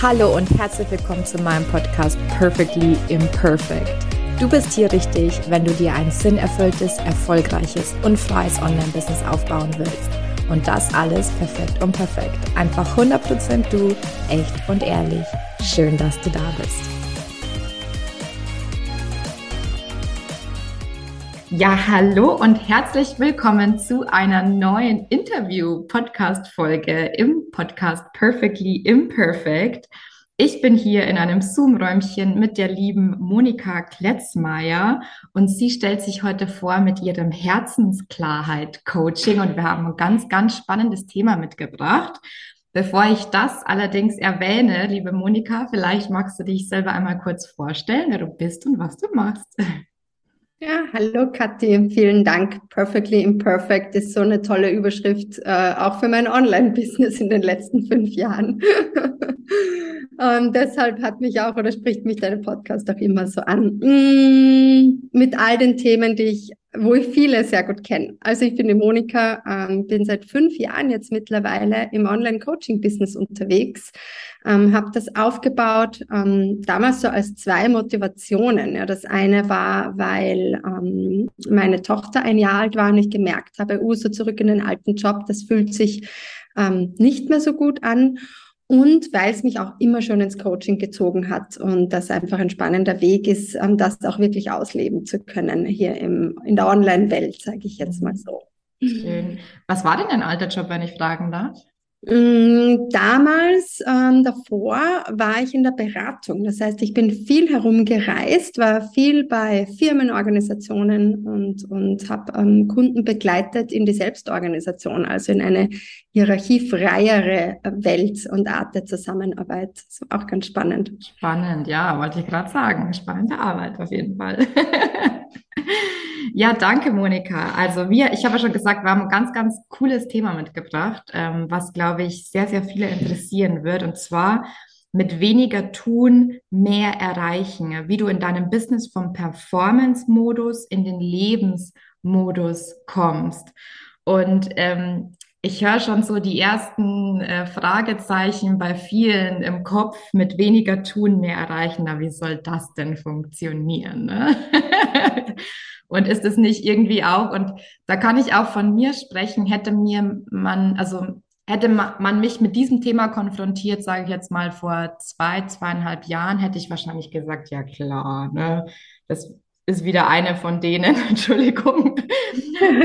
Hallo und herzlich willkommen zu meinem Podcast Perfectly Imperfect. Du bist hier richtig, wenn du dir ein sinnerfülltes, erfolgreiches und freies Online-Business aufbauen willst. Und das alles perfekt und perfekt. Einfach 100% du, echt und ehrlich. Schön, dass du da bist. Ja, hallo und herzlich willkommen zu einer neuen Interview-Podcast-Folge im Podcast Perfectly Imperfect. Ich bin hier in einem Zoom-Räumchen mit der lieben Monika Kletzmeier und sie stellt sich heute vor mit ihrem Herzensklarheit-Coaching und wir haben ein ganz, ganz spannendes Thema mitgebracht. Bevor ich das allerdings erwähne, liebe Monika, vielleicht magst du dich selber einmal kurz vorstellen, wer du bist und was du machst. Ja, hallo Kathi, vielen Dank. Perfectly Imperfect ist so eine tolle Überschrift, äh, auch für mein Online-Business in den letzten fünf Jahren. Und deshalb hat mich auch oder spricht mich dein Podcast auch immer so an. Mm, mit all den Themen, die ich, wo ich viele sehr gut kenne. Also ich bin die Monika, ähm, bin seit fünf Jahren jetzt mittlerweile im Online-Coaching-Business unterwegs ähm, habe das aufgebaut, ähm, damals so als zwei Motivationen. Ja, das eine war, weil ähm, meine Tochter ein Jahr alt war und ich gemerkt habe, uh, so zurück in den alten Job, das fühlt sich ähm, nicht mehr so gut an. Und weil es mich auch immer schon ins Coaching gezogen hat und das einfach ein spannender Weg ist, ähm, das auch wirklich ausleben zu können hier im, in der Online-Welt, sage ich jetzt mal so. Schön. Was war denn dein alter Job, wenn ich fragen darf? Mm, damals, ähm, davor, war ich in der Beratung. Das heißt, ich bin viel herumgereist, war viel bei Firmenorganisationen und, und habe ähm, Kunden begleitet in die Selbstorganisation, also in eine hierarchiefreiere Welt und Art der Zusammenarbeit. Das war auch ganz spannend. Spannend, ja, wollte ich gerade sagen. Spannende Arbeit auf jeden Fall. Ja, danke, Monika. Also wir, ich habe ja schon gesagt, wir haben ein ganz, ganz cooles Thema mitgebracht, ähm, was, glaube ich, sehr, sehr viele interessieren wird. Und zwar mit weniger tun, mehr erreichen. Wie du in deinem Business vom Performance-Modus in den Lebensmodus kommst. Und ähm, ich höre schon so die ersten äh, Fragezeichen bei vielen im Kopf mit weniger tun, mehr erreichen. Na, wie soll das denn funktionieren? Ne? Und ist es nicht irgendwie auch, und da kann ich auch von mir sprechen, hätte mir man, also hätte man mich mit diesem Thema konfrontiert, sage ich jetzt mal vor zwei, zweieinhalb Jahren, hätte ich wahrscheinlich gesagt, ja klar, ne, das ist wieder eine von denen, Entschuldigung,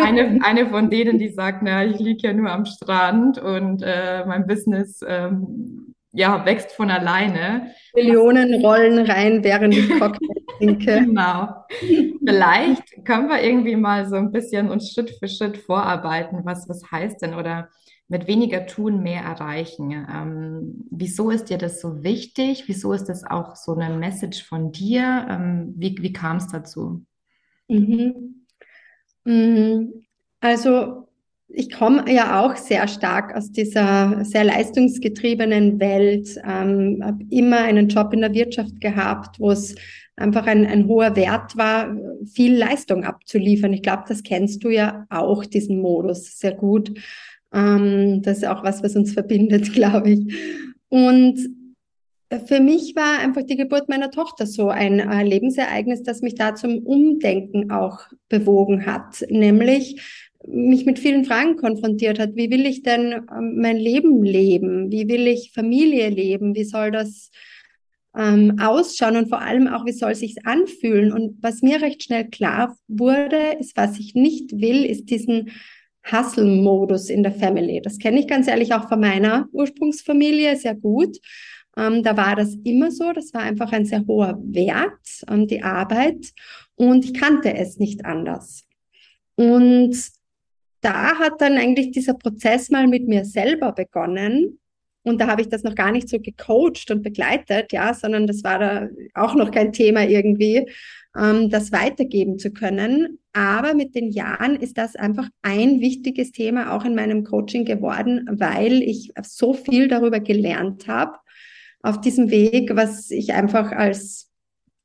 eine, eine von denen, die sagt, na, ich liege ja nur am Strand und äh, mein Business ähm, ja, wächst von alleine. Millionen rollen rein, während ich Cocktail trinke. genau. Vielleicht können wir irgendwie mal so ein bisschen uns Schritt für Schritt vorarbeiten, was, was heißt denn oder mit weniger tun mehr erreichen. Ähm, wieso ist dir das so wichtig? Wieso ist das auch so eine Message von dir? Ähm, wie wie kam es dazu? Mhm. mhm. Also ich komme ja auch sehr stark aus dieser sehr leistungsgetriebenen Welt, ähm, habe immer einen Job in der Wirtschaft gehabt, wo es einfach ein, ein hoher Wert war, viel Leistung abzuliefern. Ich glaube, das kennst du ja auch, diesen Modus, sehr gut. Ähm, das ist auch was, was uns verbindet, glaube ich. Und für mich war einfach die Geburt meiner Tochter so ein äh, Lebensereignis, das mich da zum Umdenken auch bewogen hat. Nämlich, mich mit vielen Fragen konfrontiert hat. Wie will ich denn ähm, mein Leben leben? Wie will ich Familie leben? Wie soll das ähm, ausschauen und vor allem auch, wie soll es sich anfühlen? Und was mir recht schnell klar wurde, ist, was ich nicht will, ist diesen Hustle-Modus in der Family. Das kenne ich ganz ehrlich auch von meiner Ursprungsfamilie sehr gut. Ähm, da war das immer so. Das war einfach ein sehr hoher Wert, ähm, die Arbeit. Und ich kannte es nicht anders. Und da hat dann eigentlich dieser Prozess mal mit mir selber begonnen. Und da habe ich das noch gar nicht so gecoacht und begleitet, ja, sondern das war da auch noch kein Thema irgendwie, ähm, das weitergeben zu können. Aber mit den Jahren ist das einfach ein wichtiges Thema auch in meinem Coaching geworden, weil ich so viel darüber gelernt habe auf diesem Weg, was ich einfach als,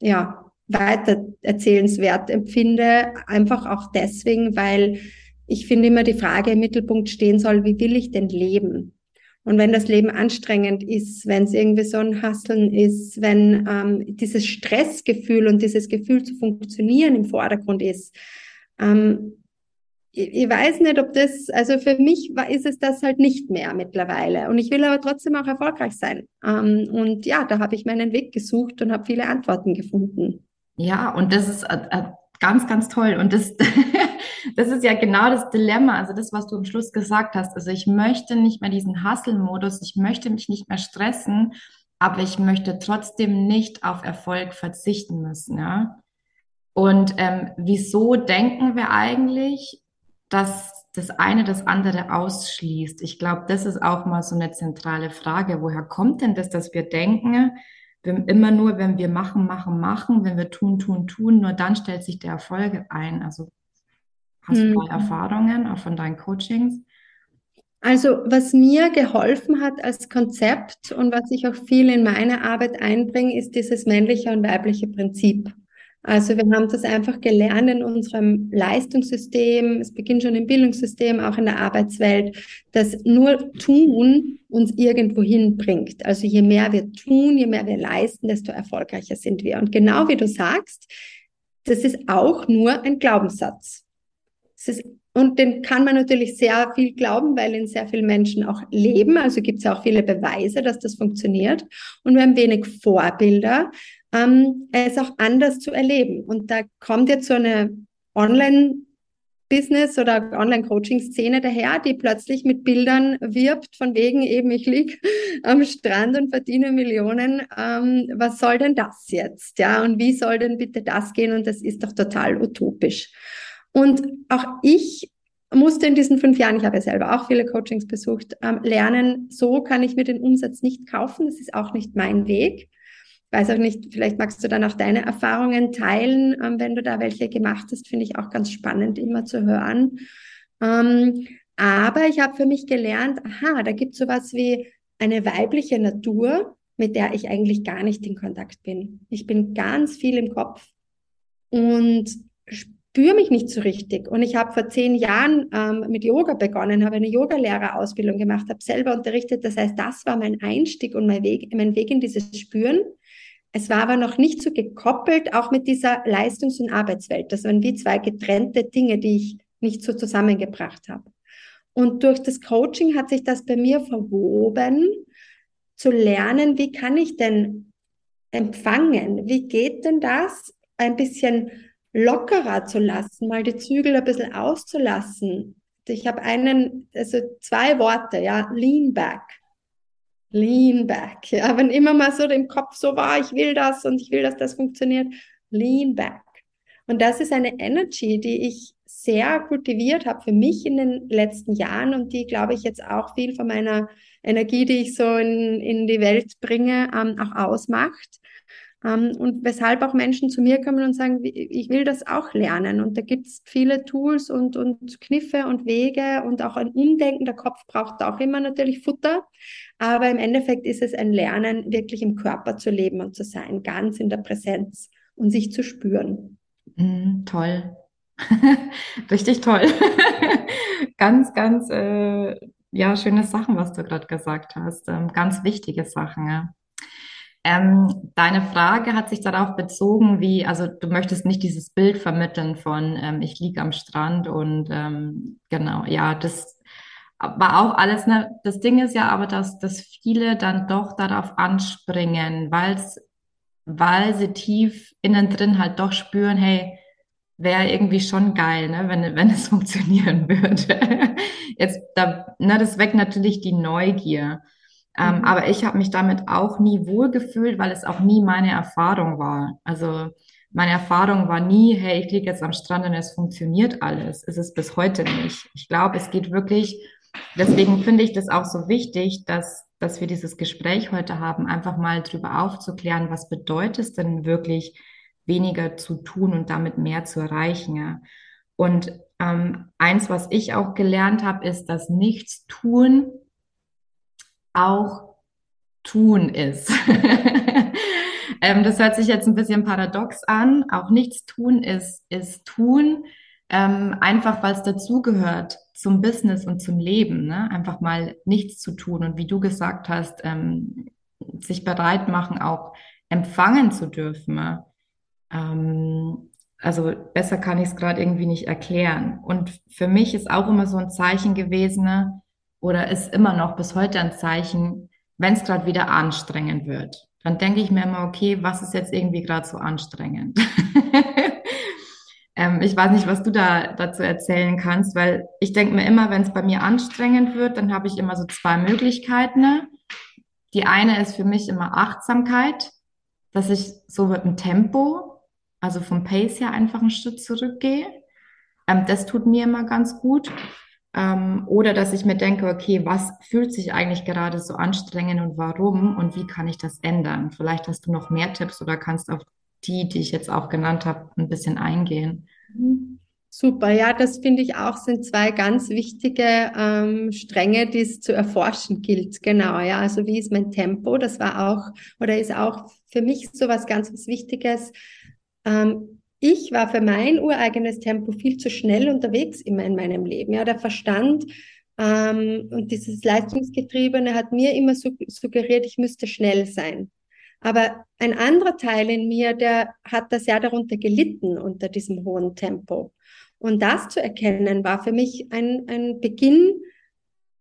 ja, weiter erzählenswert empfinde. Einfach auch deswegen, weil ich finde immer die Frage im Mittelpunkt stehen soll, wie will ich denn leben? Und wenn das Leben anstrengend ist, wenn es irgendwie so ein Hasseln ist, wenn ähm, dieses Stressgefühl und dieses Gefühl zu funktionieren im Vordergrund ist, ähm, ich, ich weiß nicht, ob das, also für mich war, ist es das halt nicht mehr mittlerweile. Und ich will aber trotzdem auch erfolgreich sein. Ähm, und ja, da habe ich meinen Weg gesucht und habe viele Antworten gefunden. Ja, und das ist äh, äh, ganz, ganz toll. Und das, das ist ja genau das Dilemma, also das, was du am Schluss gesagt hast. Also ich möchte nicht mehr diesen Hustle-Modus, ich möchte mich nicht mehr stressen, aber ich möchte trotzdem nicht auf Erfolg verzichten müssen, ja. Und ähm, wieso denken wir eigentlich, dass das eine das andere ausschließt? Ich glaube, das ist auch mal so eine zentrale Frage. Woher kommt denn das, dass wir denken, wir immer nur, wenn wir machen, machen, machen, wenn wir tun, tun, tun, nur dann stellt sich der Erfolg ein. Also hast hm. du da Erfahrungen auch von deinen Coachings? Also was mir geholfen hat als Konzept und was ich auch viel in meine Arbeit einbringe, ist dieses männliche und weibliche Prinzip. Also wir haben das einfach gelernt in unserem Leistungssystem, es beginnt schon im Bildungssystem, auch in der Arbeitswelt, dass nur Tun uns irgendwo hinbringt. Also je mehr wir tun, je mehr wir leisten, desto erfolgreicher sind wir. Und genau wie du sagst, das ist auch nur ein Glaubenssatz. Ist, und den kann man natürlich sehr viel glauben, weil ihn sehr viele Menschen auch leben. Also gibt es auch viele Beweise, dass das funktioniert. Und wir haben wenig Vorbilder, ähm, es auch anders zu erleben. Und da kommt jetzt so eine Online- Business oder Online-Coaching-Szene daher, die plötzlich mit Bildern wirbt, von wegen eben, ich lieg am Strand und verdiene Millionen. Ähm, was soll denn das jetzt? Ja, und wie soll denn bitte das gehen? Und das ist doch total utopisch. Und auch ich musste in diesen fünf Jahren, ich habe ja selber auch viele Coachings besucht, ähm, lernen, so kann ich mir den Umsatz nicht kaufen. Das ist auch nicht mein Weg weiß auch nicht, vielleicht magst du dann auch deine Erfahrungen teilen, ähm, wenn du da welche gemacht hast, finde ich auch ganz spannend immer zu hören. Ähm, aber ich habe für mich gelernt, aha, da gibt es sowas wie eine weibliche Natur, mit der ich eigentlich gar nicht in Kontakt bin. Ich bin ganz viel im Kopf und spüre mich nicht so richtig. Und ich habe vor zehn Jahren ähm, mit Yoga begonnen, habe eine Yogalehrerausbildung gemacht, habe selber unterrichtet. Das heißt, das war mein Einstieg und mein Weg, mein Weg in dieses Spüren. Es war aber noch nicht so gekoppelt, auch mit dieser Leistungs- und Arbeitswelt. Das waren wie zwei getrennte Dinge, die ich nicht so zusammengebracht habe. Und durch das Coaching hat sich das bei mir verwoben, zu lernen, wie kann ich denn empfangen? Wie geht denn das, ein bisschen lockerer zu lassen, mal die Zügel ein bisschen auszulassen? Ich habe einen, also zwei Worte, ja, lean back. Lean back. Ja, wenn immer mal so im Kopf so war, ich will das und ich will, dass das funktioniert, lean back. Und das ist eine Energy, die ich sehr kultiviert habe für mich in den letzten Jahren und die, glaube ich, jetzt auch viel von meiner Energie, die ich so in, in die Welt bringe, ähm, auch ausmacht. Ähm, und weshalb auch Menschen zu mir kommen und sagen, ich will das auch lernen. Und da gibt es viele Tools und, und Kniffe und Wege und auch ein Umdenken. Der Kopf braucht auch immer natürlich Futter. Aber im Endeffekt ist es ein Lernen, wirklich im Körper zu leben und zu sein, ganz in der Präsenz und sich zu spüren. Mm, toll. Richtig toll. ganz, ganz, äh, ja, schöne Sachen, was du gerade gesagt hast. Ähm, ganz wichtige Sachen, ja. Ähm, deine Frage hat sich darauf bezogen, wie, also du möchtest nicht dieses Bild vermitteln von ähm, ich liege am Strand und ähm, genau, ja, das war auch alles, ne? Das Ding ist ja aber, dass, dass viele dann doch darauf anspringen, weil's, weil sie tief innen drin halt doch spüren, hey, wäre irgendwie schon geil, ne, wenn, wenn es funktionieren würde. Jetzt, da, ne, das weckt natürlich die Neugier. Ähm, mhm. Aber ich habe mich damit auch nie wohlgefühlt, weil es auch nie meine Erfahrung war. Also meine Erfahrung war nie, hey, ich liege jetzt am Strand und es funktioniert alles. Es ist bis heute nicht. Ich glaube, es geht wirklich, deswegen finde ich das auch so wichtig, dass, dass wir dieses Gespräch heute haben, einfach mal drüber aufzuklären, was bedeutet es denn wirklich, weniger zu tun und damit mehr zu erreichen. Ja? Und ähm, eins, was ich auch gelernt habe, ist, dass nichts tun auch tun ist. ähm, das hört sich jetzt ein bisschen paradox an. Auch nichts tun ist, ist tun, ähm, einfach weil es dazugehört zum Business und zum Leben, ne? Einfach mal nichts zu tun und wie du gesagt hast, ähm, sich bereit machen, auch empfangen zu dürfen. Ähm, also besser kann ich es gerade irgendwie nicht erklären. Und für mich ist auch immer so ein Zeichen gewesen ne? Oder ist immer noch bis heute ein Zeichen, wenn es gerade wieder anstrengend wird. Dann denke ich mir immer, okay, was ist jetzt irgendwie gerade so anstrengend? ähm, ich weiß nicht, was du da dazu erzählen kannst, weil ich denke mir immer, wenn es bei mir anstrengend wird, dann habe ich immer so zwei Möglichkeiten. Ne? Die eine ist für mich immer Achtsamkeit, dass ich so mit dem Tempo, also vom Pace her einfach einen Schritt zurückgehe. Ähm, das tut mir immer ganz gut. Ähm, oder dass ich mir denke, okay, was fühlt sich eigentlich gerade so anstrengend und warum und wie kann ich das ändern? Vielleicht hast du noch mehr Tipps oder kannst auf die, die ich jetzt auch genannt habe, ein bisschen eingehen. Mhm. Super, ja, das finde ich auch sind zwei ganz wichtige ähm, Stränge, die es zu erforschen gilt. Genau, ja, also wie ist mein Tempo? Das war auch oder ist auch für mich so was ganz was Wichtiges. Ähm, ich war für mein ureigenes Tempo viel zu schnell unterwegs immer in meinem Leben. Ja, der Verstand ähm, und dieses Leistungsgetriebene hat mir immer suggeriert, ich müsste schnell sein. Aber ein anderer Teil in mir, der hat das ja darunter gelitten unter diesem hohen Tempo. Und das zu erkennen, war für mich ein, ein Beginn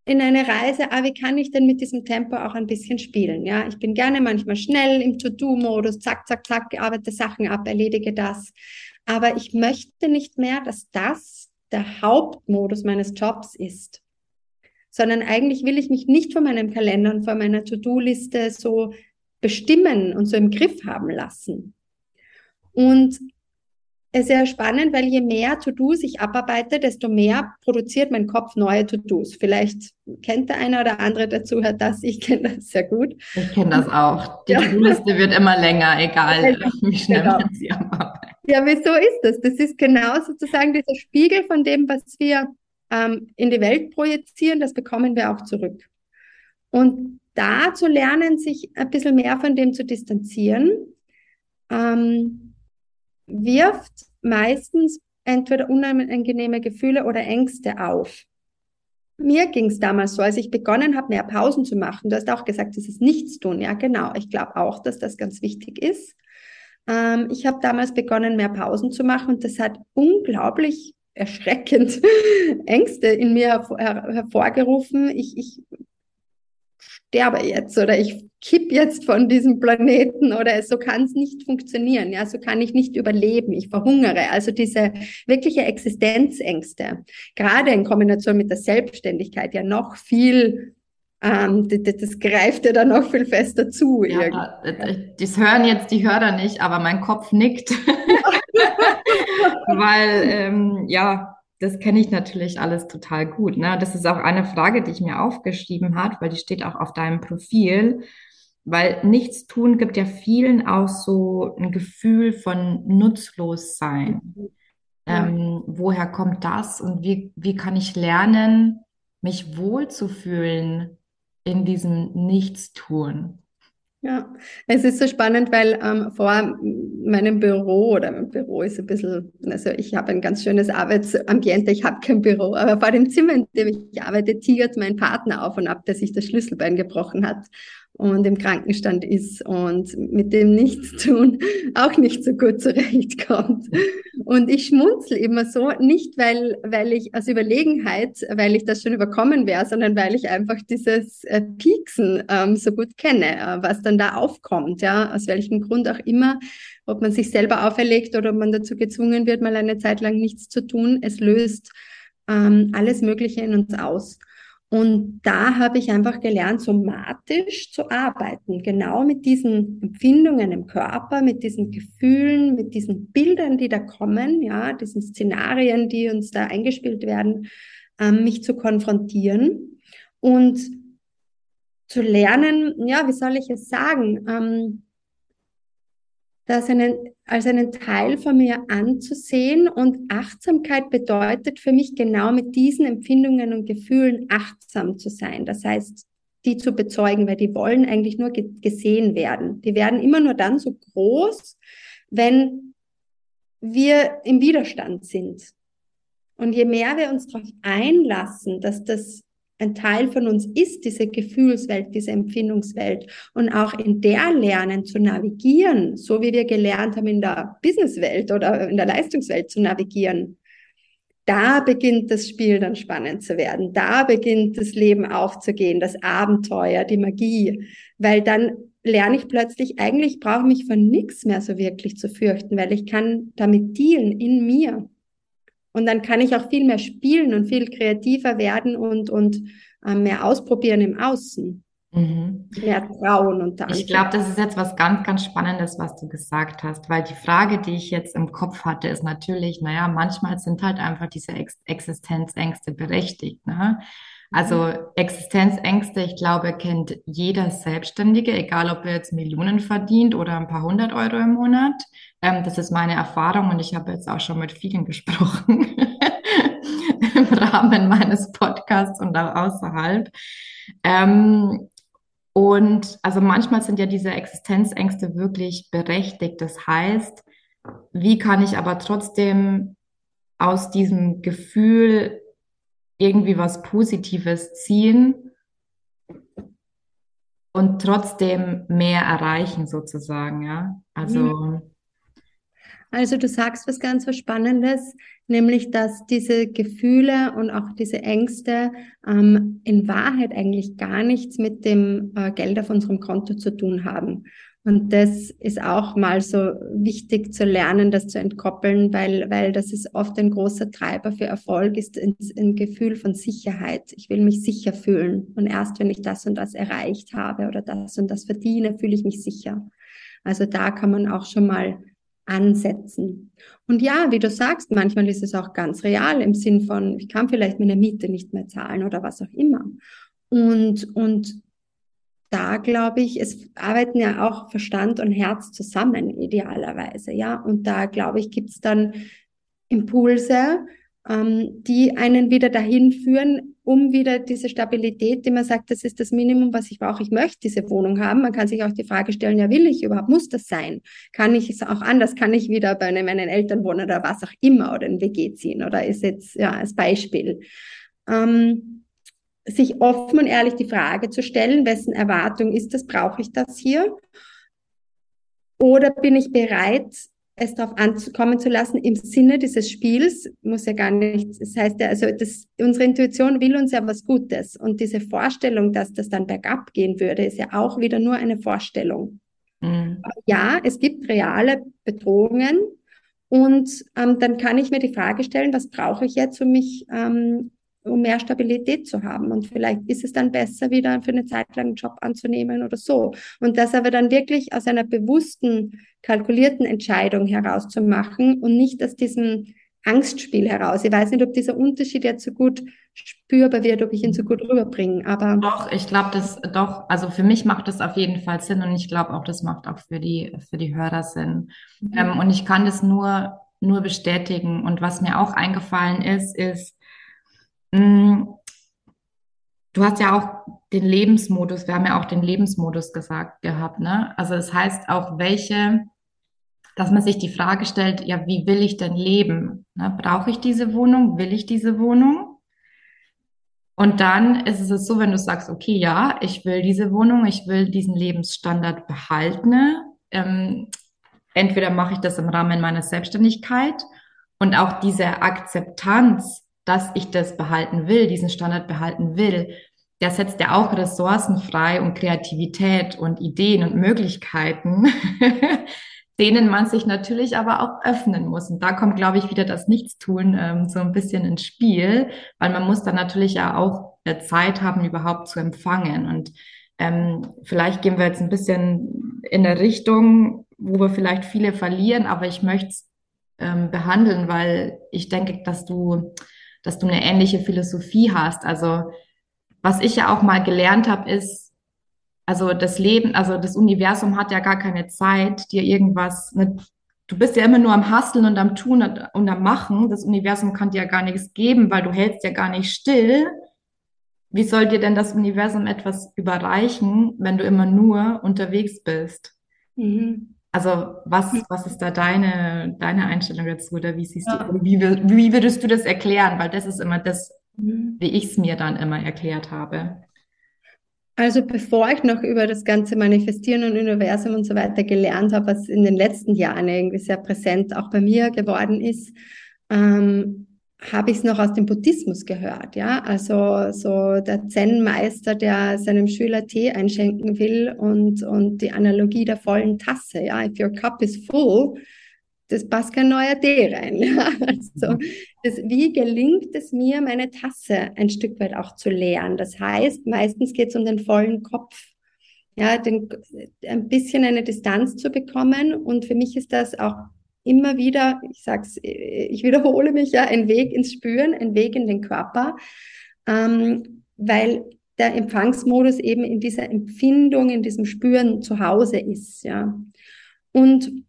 in eine Reise, ah, wie kann ich denn mit diesem Tempo auch ein bisschen spielen? Ja, ich bin gerne manchmal schnell im To-Do-Modus, zack, zack, zack, arbeite Sachen ab, erledige das. Aber ich möchte nicht mehr, dass das der Hauptmodus meines Jobs ist. Sondern eigentlich will ich mich nicht von meinem Kalender und von meiner To-Do-Liste so bestimmen und so im Griff haben lassen. Und sehr spannend, weil je mehr To-Dos ich abarbeite, desto mehr produziert mein Kopf neue To-Dos. Vielleicht kennt der eine oder andere dazu hört das. Ich kenne das sehr gut. Ich kenne das auch. Die ja. To-Do-Liste wird immer länger, egal wie schnell genau. man sie abarbeitet. Ja, wieso ist das? Das ist genau sozusagen dieser Spiegel von dem, was wir ähm, in die Welt projizieren, das bekommen wir auch zurück. Und da zu lernen, sich ein bisschen mehr von dem zu distanzieren, ähm, wirft meistens entweder unangenehme Gefühle oder Ängste auf. Mir ging es damals so, als ich begonnen habe, mehr Pausen zu machen. Du hast auch gesagt, das ist Nichtstun. Ja, genau. Ich glaube auch, dass das ganz wichtig ist. Ähm, ich habe damals begonnen, mehr Pausen zu machen und das hat unglaublich erschreckend Ängste in mir hervor hervorgerufen. Ich, ich sterbe jetzt oder ich kipp jetzt von diesem Planeten oder so kann es nicht funktionieren. Ja, so kann ich nicht überleben. Ich verhungere. Also diese wirkliche Existenzängste, gerade in Kombination mit der Selbstständigkeit, ja noch viel ähm, das, das, greift ja dann noch viel fester zu. Ja, das hören jetzt die Hörer nicht, aber mein Kopf nickt. Weil, ähm, ja, das kenne ich natürlich alles total gut. Ne? Das ist auch eine Frage, die ich mir aufgeschrieben habe, weil die steht auch auf deinem Profil. Weil nichts tun gibt ja vielen auch so ein Gefühl von Nutzlossein. Ja. Ähm, woher kommt das und wie, wie kann ich lernen, mich wohlzufühlen in diesem Nichtstun? Ja, es ist so spannend, weil ähm, vor meinem Büro oder mein Büro ist ein bisschen, also ich habe ein ganz schönes Arbeitsambiente, ich habe kein Büro, aber vor dem Zimmer, in dem ich arbeite, tigert mein Partner auf und ab, der sich das Schlüsselbein gebrochen hat und im Krankenstand ist und mit dem Nichtstun auch nicht so gut zurechtkommt. Und ich schmunzel immer so, nicht weil, weil ich aus Überlegenheit, weil ich das schon überkommen wäre, sondern weil ich einfach dieses äh, Pieksen ähm, so gut kenne, äh, was dann da aufkommt, ja, aus welchem Grund auch immer, ob man sich selber auferlegt oder ob man dazu gezwungen wird, mal eine Zeit lang nichts zu tun. Es löst ähm, alles Mögliche in uns aus. Und da habe ich einfach gelernt, somatisch zu arbeiten, genau mit diesen Empfindungen im Körper, mit diesen Gefühlen, mit diesen Bildern, die da kommen, ja, diesen Szenarien, die uns da eingespielt werden, ähm, mich zu konfrontieren und zu lernen, ja, wie soll ich es sagen, ähm, das einen, als einen Teil von mir anzusehen. Und Achtsamkeit bedeutet für mich genau mit diesen Empfindungen und Gefühlen achtsam zu sein. Das heißt, die zu bezeugen, weil die wollen eigentlich nur ge gesehen werden. Die werden immer nur dann so groß, wenn wir im Widerstand sind. Und je mehr wir uns darauf einlassen, dass das ein Teil von uns ist, diese Gefühlswelt, diese Empfindungswelt und auch in der lernen zu navigieren, so wie wir gelernt haben in der Businesswelt oder in der Leistungswelt zu navigieren, da beginnt das Spiel dann spannend zu werden. Da beginnt das Leben aufzugehen, das Abenteuer, die Magie, weil dann lerne ich plötzlich, eigentlich brauche ich mich vor nichts mehr so wirklich zu fürchten, weil ich kann damit dealen in mir. Und dann kann ich auch viel mehr spielen und viel kreativer werden und, und äh, mehr ausprobieren im Außen. Mhm. Mehr trauen und. Ich glaube, das ist jetzt was ganz, ganz Spannendes, was du gesagt hast, weil die Frage, die ich jetzt im Kopf hatte, ist natürlich, naja, manchmal sind halt einfach diese Ex Existenzängste berechtigt. Ne? Also mhm. Existenzängste, ich glaube, kennt jeder Selbstständige, egal ob er jetzt Millionen verdient oder ein paar hundert Euro im Monat. Ähm, das ist meine Erfahrung und ich habe jetzt auch schon mit vielen gesprochen im Rahmen meines Podcasts und auch außerhalb. Ähm, und also manchmal sind ja diese Existenzängste wirklich berechtigt. Das heißt, wie kann ich aber trotzdem aus diesem Gefühl irgendwie was Positives ziehen und trotzdem mehr erreichen sozusagen, ja? Also mhm. Also du sagst was ganz was Spannendes, nämlich dass diese Gefühle und auch diese Ängste ähm, in Wahrheit eigentlich gar nichts mit dem äh, Geld auf unserem Konto zu tun haben. Und das ist auch mal so wichtig zu lernen, das zu entkoppeln, weil, weil das ist oft ein großer Treiber für Erfolg, ist ein, ein Gefühl von Sicherheit. Ich will mich sicher fühlen. Und erst wenn ich das und das erreicht habe oder das und das verdiene, fühle ich mich sicher. Also da kann man auch schon mal ansetzen. Und ja, wie du sagst, manchmal ist es auch ganz real im Sinn von, ich kann vielleicht meine Miete nicht mehr zahlen oder was auch immer. Und, und da glaube ich, es arbeiten ja auch Verstand und Herz zusammen, idealerweise, ja. Und da glaube ich, gibt es dann Impulse, ähm, die einen wieder dahin führen, um wieder diese Stabilität, die man sagt, das ist das Minimum, was ich brauche. Ich möchte diese Wohnung haben. Man kann sich auch die Frage stellen, ja, will ich überhaupt? Muss das sein? Kann ich es auch anders? Kann ich wieder bei meinen Eltern wohnen oder was auch immer oder in WG ziehen? Oder ist jetzt, ja, als Beispiel. Ähm, sich offen und ehrlich die Frage zu stellen, wessen Erwartung ist das? Brauche ich das hier? Oder bin ich bereit, es darauf ankommen zu lassen im Sinne dieses Spiels, muss ja gar nicht, das heißt ja, also das, unsere Intuition will uns ja was Gutes und diese Vorstellung, dass das dann bergab gehen würde, ist ja auch wieder nur eine Vorstellung. Mhm. Ja, es gibt reale Bedrohungen und ähm, dann kann ich mir die Frage stellen, was brauche ich jetzt, um mich ähm, um mehr Stabilität zu haben. Und vielleicht ist es dann besser, wieder für eine Zeit lang einen Job anzunehmen oder so. Und das aber dann wirklich aus einer bewussten, kalkulierten Entscheidung herauszumachen und nicht aus diesem Angstspiel heraus. Ich weiß nicht, ob dieser Unterschied jetzt so gut spürbar wird, ob ich ihn so gut rüberbringe, aber. Doch, ich glaube, das doch, also für mich macht das auf jeden Fall Sinn und ich glaube auch, das macht auch für die, für die Hörer Sinn. Mhm. Ähm, und ich kann das nur, nur bestätigen. Und was mir auch eingefallen ist, ist, du hast ja auch den Lebensmodus, wir haben ja auch den Lebensmodus gesagt gehabt, ne? Also das heißt auch, welche, dass man sich die Frage stellt, ja, wie will ich denn leben? Ne? Brauche ich diese Wohnung? Will ich diese Wohnung? Und dann ist es so, wenn du sagst, okay, ja, ich will diese Wohnung, ich will diesen Lebensstandard behalten. Ähm, entweder mache ich das im Rahmen meiner Selbstständigkeit und auch diese Akzeptanz, dass ich das behalten will, diesen Standard behalten will, der setzt ja auch Ressourcen frei und Kreativität und Ideen und Möglichkeiten, denen man sich natürlich aber auch öffnen muss. Und da kommt, glaube ich, wieder das Nichtstun ähm, so ein bisschen ins Spiel, weil man muss dann natürlich ja auch Zeit haben, überhaupt zu empfangen. Und ähm, vielleicht gehen wir jetzt ein bisschen in eine Richtung, wo wir vielleicht viele verlieren, aber ich möchte es ähm, behandeln, weil ich denke, dass du dass du eine ähnliche Philosophie hast. Also was ich ja auch mal gelernt habe, ist, also das Leben, also das Universum hat ja gar keine Zeit, dir irgendwas, ne, du bist ja immer nur am Hasseln und am Tun und am Machen. Das Universum kann dir ja gar nichts geben, weil du hältst ja gar nicht still. Wie soll dir denn das Universum etwas überreichen, wenn du immer nur unterwegs bist? Mhm. Also was, hm. was ist da deine, deine Einstellung dazu oder wie siehst ja. du, wie, wie würdest du das erklären? Weil das ist immer das, mhm. wie ich es mir dann immer erklärt habe. Also bevor ich noch über das ganze Manifestieren und Universum und so weiter gelernt habe, was in den letzten Jahren irgendwie sehr präsent auch bei mir geworden ist, ähm, habe ich es noch aus dem Buddhismus gehört, ja. Also so der Zen-Meister, der seinem Schüler Tee einschenken will und, und die Analogie der vollen Tasse, ja. If your cup is full, das passt kein neuer Tee rein. Ja? Also, mhm. das, wie gelingt es mir, meine Tasse ein Stück weit auch zu leeren? Das heißt, meistens geht es um den vollen Kopf. Ja, den, ein bisschen eine Distanz zu bekommen. Und für mich ist das auch immer wieder, ich sag's, ich wiederhole mich ja, ein Weg ins Spüren, ein Weg in den Körper, ähm, weil der Empfangsmodus eben in dieser Empfindung, in diesem Spüren zu Hause ist, ja. Und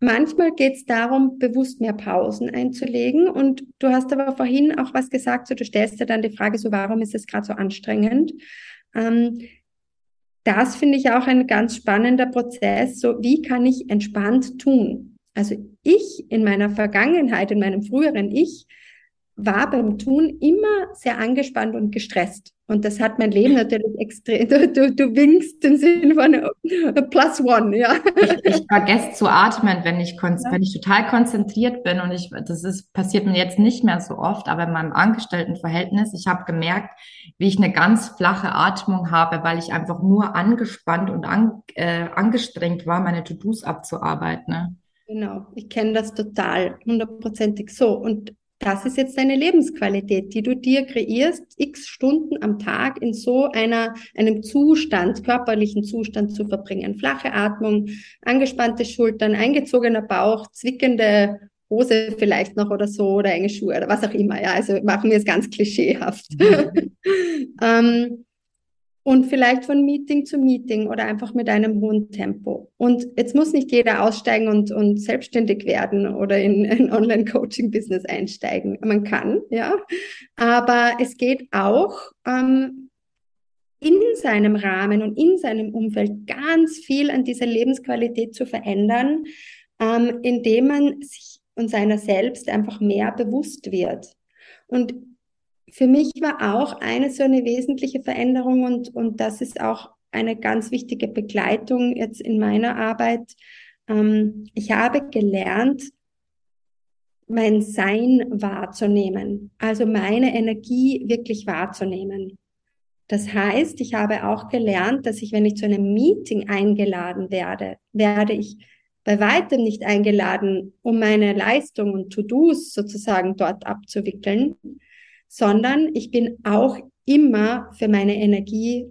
manchmal geht es darum, bewusst mehr Pausen einzulegen. Und du hast aber vorhin auch was gesagt, so du stellst dir dann die Frage, so warum ist es gerade so anstrengend? Ähm, das finde ich auch ein ganz spannender Prozess. So, wie kann ich entspannt tun? Also ich in meiner Vergangenheit, in meinem früheren Ich, war beim Tun immer sehr angespannt und gestresst. Und das hat mein Leben natürlich extrem, du, du, du winkst im Sinn von plus one, ja. Ich, ich vergesse zu atmen, wenn ich, ja. wenn ich total konzentriert bin und ich, das ist, passiert mir jetzt nicht mehr so oft, aber in meinem Angestelltenverhältnis, ich habe gemerkt, wie ich eine ganz flache Atmung habe, weil ich einfach nur angespannt und an, äh, angestrengt war, meine To-Dos abzuarbeiten. Ne? Genau, ich kenne das total, hundertprozentig so. Und das ist jetzt deine Lebensqualität, die du dir kreierst, x Stunden am Tag in so einer, einem Zustand, körperlichen Zustand zu verbringen. Flache Atmung, angespannte Schultern, eingezogener Bauch, zwickende Hose vielleicht noch oder so oder enge Schuhe oder was auch immer. Ja, also machen wir es ganz klischeehaft. Mhm. ähm, und vielleicht von Meeting zu Meeting oder einfach mit einem hohen Tempo. Und jetzt muss nicht jeder aussteigen und, und selbstständig werden oder in ein Online-Coaching-Business einsteigen. Man kann, ja. Aber es geht auch ähm, in seinem Rahmen und in seinem Umfeld ganz viel an dieser Lebensqualität zu verändern, ähm, indem man sich und seiner selbst einfach mehr bewusst wird. Und für mich war auch eine so eine wesentliche Veränderung und, und das ist auch eine ganz wichtige Begleitung jetzt in meiner Arbeit. Ähm, ich habe gelernt, mein Sein wahrzunehmen, also meine Energie wirklich wahrzunehmen. Das heißt, ich habe auch gelernt, dass ich, wenn ich zu einem Meeting eingeladen werde, werde ich bei weitem nicht eingeladen, um meine Leistung und To-Dos sozusagen dort abzuwickeln, sondern ich bin auch immer für meine Energie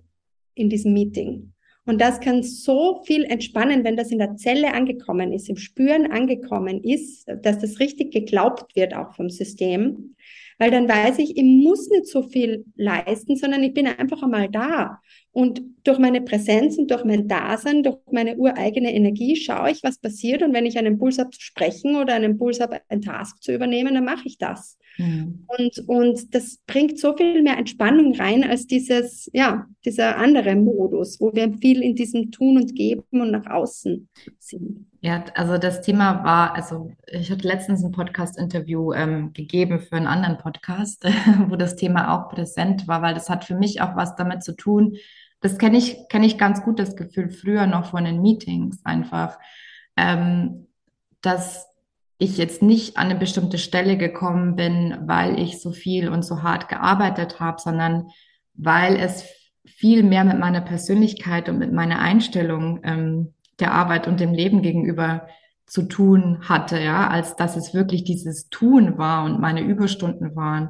in diesem Meeting. Und das kann so viel entspannen, wenn das in der Zelle angekommen ist, im Spüren angekommen ist, dass das richtig geglaubt wird auch vom System. Weil dann weiß ich, ich muss nicht so viel leisten, sondern ich bin einfach einmal da. Und durch meine Präsenz und durch mein Dasein, durch meine ureigene Energie schaue ich, was passiert. Und wenn ich einen Impuls habe zu sprechen oder einen Impuls habe, einen Task zu übernehmen, dann mache ich das. Mhm. Und, und das bringt so viel mehr Entspannung rein als dieses, ja, dieser andere Modus, wo wir viel in diesem Tun und Geben und nach außen sind. Ja, also das Thema war, also ich hatte letztens ein Podcast-Interview ähm, gegeben für einen anderen Podcast, wo das Thema auch präsent war, weil das hat für mich auch was damit zu tun, das kenne ich, kenne ich ganz gut, das Gefühl früher noch von den Meetings einfach, ähm, dass ich jetzt nicht an eine bestimmte Stelle gekommen bin, weil ich so viel und so hart gearbeitet habe, sondern weil es viel mehr mit meiner Persönlichkeit und mit meiner Einstellung ähm, der Arbeit und dem Leben gegenüber zu tun hatte, ja, als dass es wirklich dieses Tun war und meine Überstunden waren.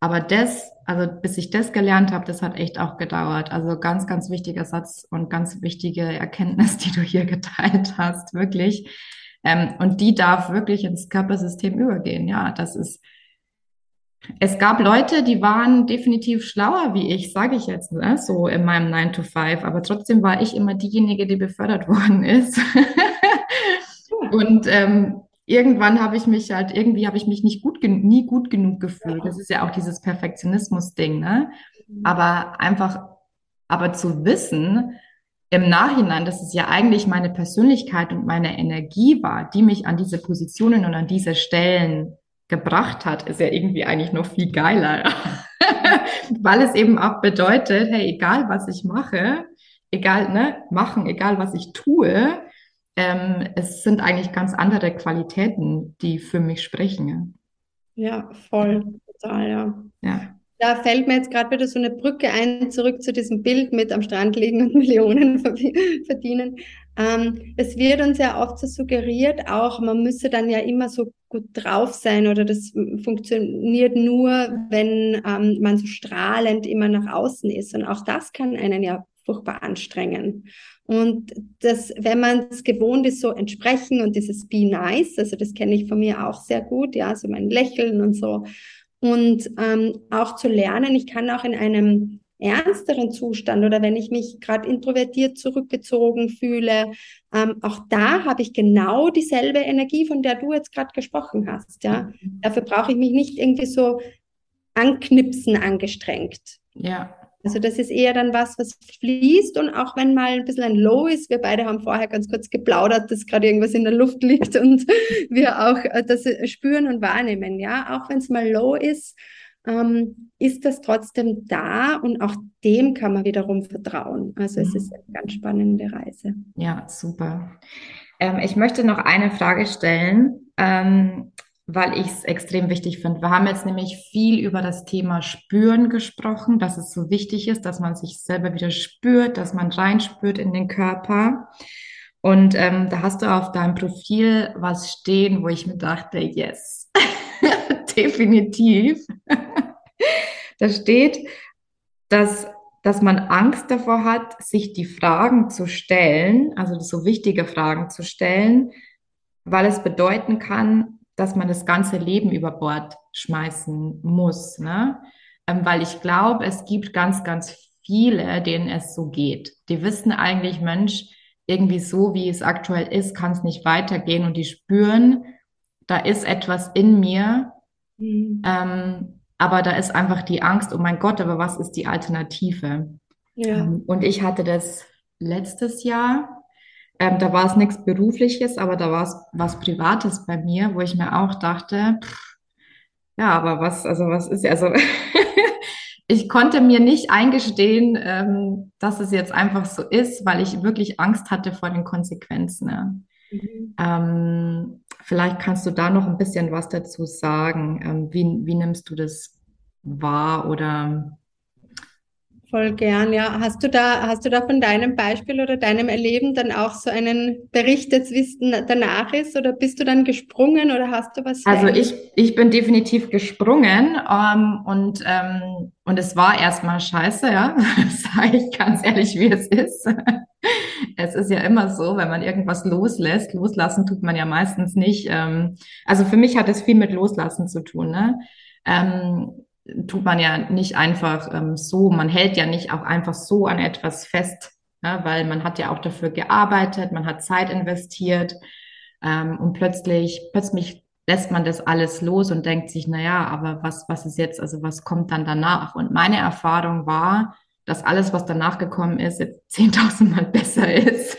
Aber das, also bis ich das gelernt habe, das hat echt auch gedauert. Also ganz, ganz wichtiger Satz und ganz wichtige Erkenntnis, die du hier geteilt hast, wirklich. Ähm, und die darf wirklich ins Körpersystem übergehen. Ja, das ist, es gab Leute, die waren definitiv schlauer wie ich, sage ich jetzt, ne? so in meinem 9 to 5. Aber trotzdem war ich immer diejenige, die befördert worden ist. und ähm, irgendwann habe ich mich halt, irgendwie habe ich mich nicht gut, nie gut genug gefühlt. Das ist ja auch dieses Perfektionismus-Ding, ne? Mhm. Aber einfach, aber zu wissen, im Nachhinein, dass es ja eigentlich meine Persönlichkeit und meine Energie war, die mich an diese Positionen und an diese Stellen gebracht hat, ist ja irgendwie eigentlich noch viel geiler. Weil es eben auch bedeutet, hey, egal was ich mache, egal, ne, machen, egal was ich tue, ähm, es sind eigentlich ganz andere Qualitäten, die für mich sprechen. Ja, voll, total, ja. Ja. Da fällt mir jetzt gerade wieder so eine Brücke ein, zurück zu diesem Bild mit am Strand liegen und Millionen verdienen. Ähm, es wird uns ja oft so suggeriert, auch man müsse dann ja immer so gut drauf sein oder das funktioniert nur, wenn ähm, man so strahlend immer nach außen ist. Und auch das kann einen ja furchtbar anstrengen. Und das, wenn man es gewohnt ist, so entsprechen und dieses Be Nice, also das kenne ich von mir auch sehr gut, ja, so mein Lächeln und so. Und ähm, auch zu lernen, ich kann auch in einem ernsteren Zustand oder wenn ich mich gerade introvertiert zurückgezogen fühle, ähm, auch da habe ich genau dieselbe Energie, von der du jetzt gerade gesprochen hast. Ja, mhm. dafür brauche ich mich nicht irgendwie so anknipsen angestrengt. Ja. Also das ist eher dann was, was fließt und auch wenn mal ein bisschen ein Low ist, wir beide haben vorher ganz kurz geplaudert, dass gerade irgendwas in der Luft liegt und wir auch äh, das spüren und wahrnehmen, ja, auch wenn es mal Low ist, ähm, ist das trotzdem da und auch dem kann man wiederum vertrauen. Also es ist eine ganz spannende Reise. Ja, super. Ähm, ich möchte noch eine Frage stellen. Ähm, weil ich es extrem wichtig finde. Wir haben jetzt nämlich viel über das Thema Spüren gesprochen, dass es so wichtig ist, dass man sich selber wieder spürt, dass man reinspürt in den Körper. Und ähm, da hast du auf deinem Profil was stehen, wo ich mir dachte, yes, definitiv. da steht, dass, dass man Angst davor hat, sich die Fragen zu stellen, also so wichtige Fragen zu stellen, weil es bedeuten kann, dass man das ganze Leben über Bord schmeißen muss, ne? Ähm, weil ich glaube, es gibt ganz, ganz viele, denen es so geht. Die wissen eigentlich, Mensch, irgendwie so, wie es aktuell ist, kann es nicht weitergehen und die spüren, da ist etwas in mir, mhm. ähm, aber da ist einfach die Angst, oh mein Gott, aber was ist die Alternative? Ja. Ähm, und ich hatte das letztes Jahr, ähm, da war es nichts Berufliches, aber da war es was Privates bei mir, wo ich mir auch dachte, pff, ja, aber was, also was ist, also ich konnte mir nicht eingestehen, ähm, dass es jetzt einfach so ist, weil ich wirklich Angst hatte vor den Konsequenzen. Ne? Mhm. Ähm, vielleicht kannst du da noch ein bisschen was dazu sagen. Ähm, wie, wie nimmst du das wahr oder Voll gern, ja. Hast du da, hast du da von deinem Beispiel oder deinem Erleben dann auch so einen Bericht jetzt, wie es danach ist? Oder bist du dann gesprungen oder hast du was? Also ich, ich bin definitiv gesprungen ähm, und, ähm, und es war erstmal scheiße, ja. Sage ich ganz ehrlich, wie es ist. es ist ja immer so, wenn man irgendwas loslässt, loslassen tut man ja meistens nicht. Ähm, also für mich hat es viel mit Loslassen zu tun, ne? Ähm, tut man ja nicht einfach ähm, so, man hält ja nicht auch einfach so an etwas fest, ja, weil man hat ja auch dafür gearbeitet, man hat Zeit investiert ähm, und plötzlich, plötzlich lässt man das alles los und denkt sich, na ja, aber was, was ist jetzt, also was kommt dann danach? Und meine Erfahrung war, dass alles, was danach gekommen ist, jetzt 10.000 Mal besser ist.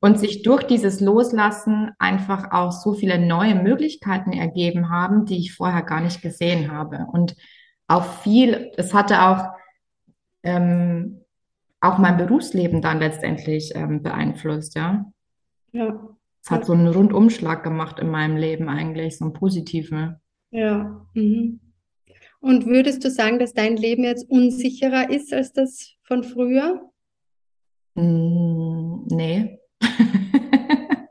Und sich durch dieses Loslassen einfach auch so viele neue Möglichkeiten ergeben haben, die ich vorher gar nicht gesehen habe. Und auch viel, es hatte auch, ähm, auch mein Berufsleben dann letztendlich ähm, beeinflusst, ja. Ja. Es hat so einen Rundumschlag gemacht in meinem Leben eigentlich, so einen positiven. Ja. Mhm. Und würdest du sagen, dass dein Leben jetzt unsicherer ist als das von früher? Mm, nee.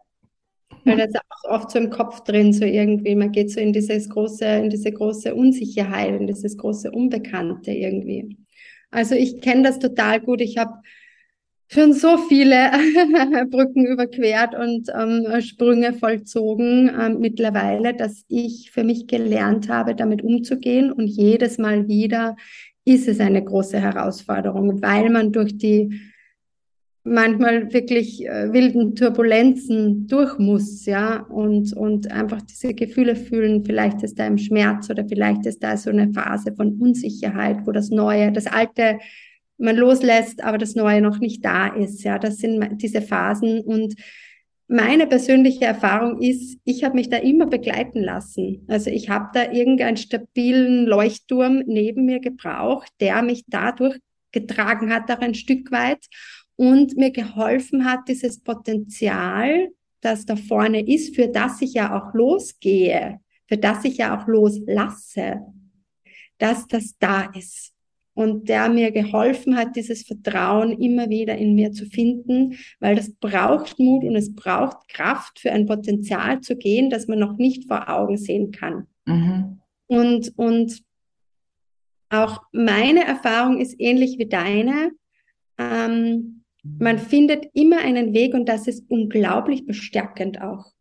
Weil das auch oft so im Kopf drin, so irgendwie, man geht so in dieses große, in diese große Unsicherheit, in dieses große Unbekannte irgendwie. Also ich kenne das total gut. Ich habe schon so viele Brücken überquert und ähm, Sprünge vollzogen äh, mittlerweile, dass ich für mich gelernt habe, damit umzugehen. Und jedes Mal wieder ist es eine große Herausforderung, weil man durch die manchmal wirklich äh, wilden Turbulenzen durch muss, ja, und, und einfach diese Gefühle fühlen, vielleicht ist da im Schmerz oder vielleicht ist da so eine Phase von Unsicherheit, wo das Neue, das Alte man loslässt, aber das Neue noch nicht da ist. Ja, das sind diese Phasen und meine persönliche Erfahrung ist, ich habe mich da immer begleiten lassen. Also ich habe da irgendeinen stabilen Leuchtturm neben mir gebraucht, der mich dadurch getragen hat, auch ein Stück weit und mir geholfen hat, dieses Potenzial, das da vorne ist, für das ich ja auch losgehe, für das ich ja auch loslasse, dass das da ist und der mir geholfen hat, dieses Vertrauen immer wieder in mir zu finden, weil das braucht Mut und es braucht Kraft für ein Potenzial zu gehen, das man noch nicht vor Augen sehen kann. Mhm. Und, und auch meine Erfahrung ist ähnlich wie deine. Ähm, man findet immer einen Weg und das ist unglaublich bestärkend auch.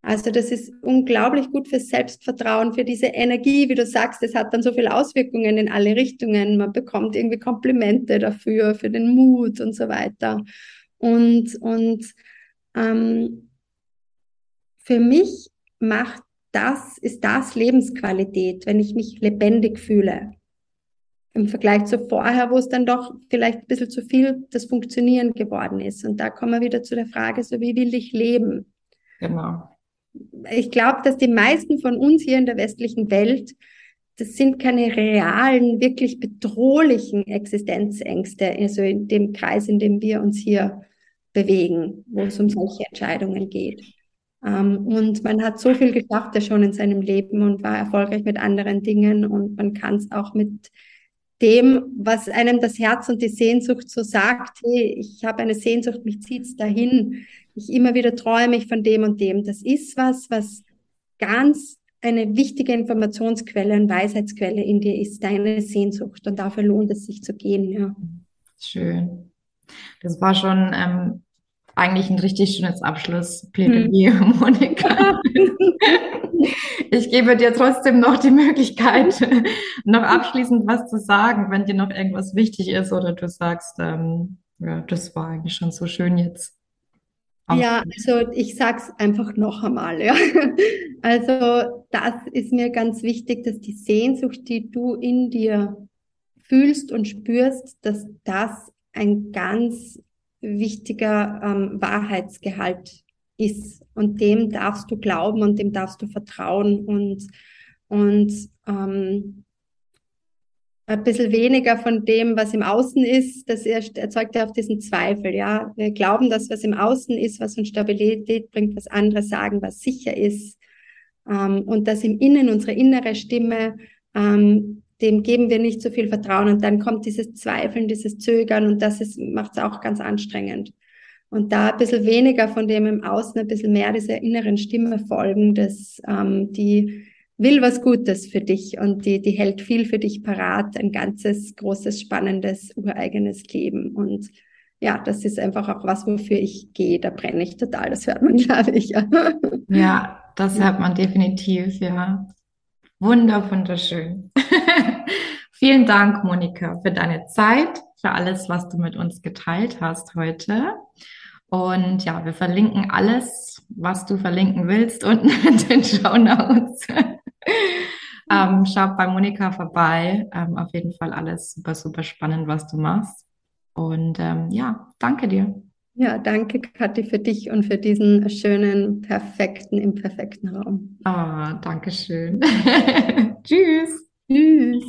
Also das ist unglaublich gut fürs Selbstvertrauen, für diese Energie, wie du sagst, es hat dann so viele Auswirkungen in alle Richtungen. Man bekommt irgendwie Komplimente dafür, für den Mut und so weiter. Und, und ähm, für mich macht das, ist das Lebensqualität, wenn ich mich lebendig fühle. Im Vergleich zu vorher, wo es dann doch vielleicht ein bisschen zu viel das Funktionieren geworden ist. Und da kommen wir wieder zu der Frage, so wie will ich leben? Genau ich glaube, dass die meisten von uns hier in der westlichen Welt, das sind keine realen, wirklich bedrohlichen Existenzängste, also in dem Kreis, in dem wir uns hier bewegen, wo es um solche Entscheidungen geht. Ähm, und man hat so viel geschafft ja schon in seinem Leben und war erfolgreich mit anderen Dingen und man kann es auch mit dem, was einem das Herz und die Sehnsucht so sagt, hey, ich habe eine Sehnsucht, mich zieht's dahin, ich immer wieder träume ich von dem und dem. Das ist was, was ganz eine wichtige Informationsquelle und Weisheitsquelle in dir ist, deine Sehnsucht. Und dafür lohnt es sich zu gehen, ja. Schön. Das war schon ähm, eigentlich ein richtig schönes Abschlussplädoyer, hm. Monika. ich gebe dir trotzdem noch die Möglichkeit, noch abschließend was zu sagen, wenn dir noch irgendwas wichtig ist oder du sagst, ähm, ja, das war eigentlich schon so schön jetzt. Ja, also ich sag's einfach noch einmal, ja. Also das ist mir ganz wichtig, dass die Sehnsucht, die du in dir fühlst und spürst, dass das ein ganz wichtiger ähm, Wahrheitsgehalt ist. Und dem darfst du glauben und dem darfst du vertrauen und, und ähm, ein bisschen weniger von dem, was im Außen ist, das erzeugt ja auch diesen Zweifel, ja. Wir glauben, dass was im Außen ist, was uns Stabilität bringt, was andere sagen, was sicher ist. Ähm, und dass im Innen unsere innere Stimme, ähm, dem geben wir nicht so viel Vertrauen. Und dann kommt dieses Zweifeln, dieses Zögern und das macht es auch ganz anstrengend. Und da ein bisschen weniger von dem im Außen, ein bisschen mehr dieser inneren Stimme folgen, dass ähm, die will was Gutes für dich und die, die hält viel für dich parat, ein ganzes, großes, spannendes, ureigenes Leben. Und ja, das ist einfach auch was, wofür ich gehe. Da brenne ich total. Das hört man, glaube ich. Ja, das hört man definitiv, ja. Wunder, wunderschön. Vielen Dank, Monika, für deine Zeit, für alles, was du mit uns geteilt hast heute. Und ja, wir verlinken alles, was du verlinken willst, unten in den Show Notes. ähm, schaut bei Monika vorbei. Ähm, auf jeden Fall alles super, super spannend, was du machst. Und ähm, ja, danke dir. Ja, danke, Kathi, für dich und für diesen schönen, perfekten, imperfekten Raum. Ah, oh, danke schön. Tschüss. Tschüss.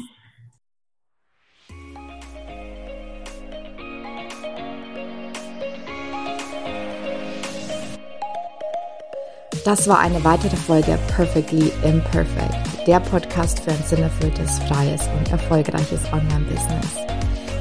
Das war eine weitere Folge Perfectly Imperfect, der Podcast für ein sinnerfülltes, freies und erfolgreiches Online-Business.